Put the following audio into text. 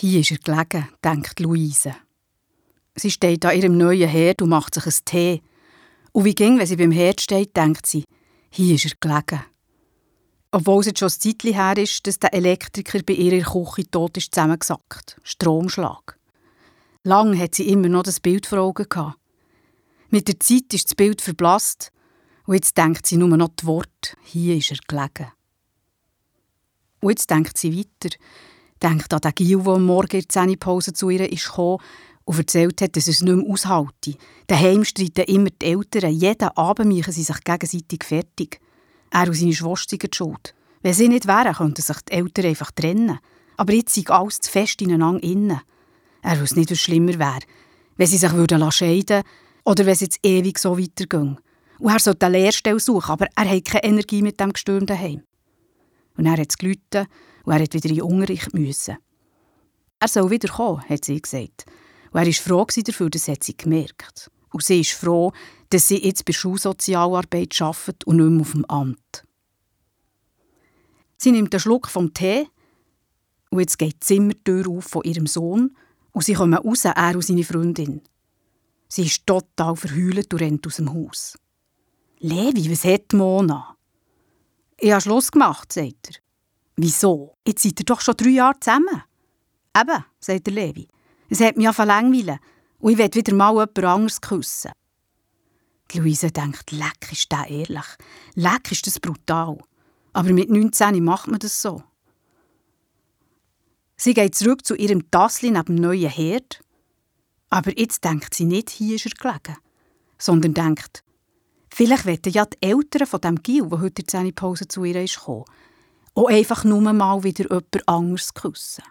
Hier ist er gelegen, denkt Luise. Sie steht an ihrem neuen Herd und macht sich einen Tee. Und wie ging, wenn sie beim Herd steht, denkt sie, hier ist er gelegen. Obwohl es jetzt schon ein Zeitchen her ist, dass der Elektriker bei ihrer Küche tot ist zusammengesackt. Stromschlag. Lang hat sie immer noch das Bild vor Augen gehabt. Mit der Zeit ist das Bild verblasst und jetzt denkt sie nur noch die Worte, hier ist er gelegen. Und jetzt denkt sie weiter, denkt an den Gil, der Morgen in der Zähnepause zu ihr ist gekommen und erzählt hat, dass es nicht mehr aushalte. Daheim streiten immer die Eltern, jeden Abend machen sie sich gegenseitig fertig. Er und seine Schwester sind schuld. Wenn sie nicht wären, könnten sich die Eltern einfach trennen. Aber jetzt sind alles zu fest ineinander innen. Er wüsste nicht, was schlimmer wäre, wenn sie sich würden scheiden oder wenn es jetzt ewig so weiterging. Und er sollte eine Lehrstelle suchen, aber er hat keine Energie mit dem Gestürm daheim. Und er hat es und er hat wieder in den Unterricht müssen. Er soll wieder kommen, hat sie gesagt. Und er war froh dafür, das hat sie gemerkt. Und sie ist froh, dass sie jetzt bei Schulsozialarbeit arbeitet und nicht mehr auf dem Amt. Sie nimmt einen Schluck vom Tee und jetzt geht die Zimmertür auf von ihrem Sohn und sie kommen raus, er und seine Freundin. Sie ist total verheult und rennt aus dem Haus. Levi, was hat Mona? Ich habe Schluss gemacht, sagt er. Wieso? Jetzt seid ihr doch schon drei Jahre zusammen. Eben, sagt der Levi. Es hat mich ja verlangweilen und ich will wieder mal jemand anderes küssen. Die Luise denkt, leck ist das ehrlich. Leck ist das brutal. Aber mit 19 macht man das so. Sie geht zurück zu ihrem Tassli neben dem neuen Herd. Aber jetzt denkt sie nicht, hier ist er gelegen, sondern denkt, vielleicht wollen ja die Eltern von dem Gil, der heute in der Pause zu ihr ist, kommen, auch einfach nur mal wieder jemand anderes küssen.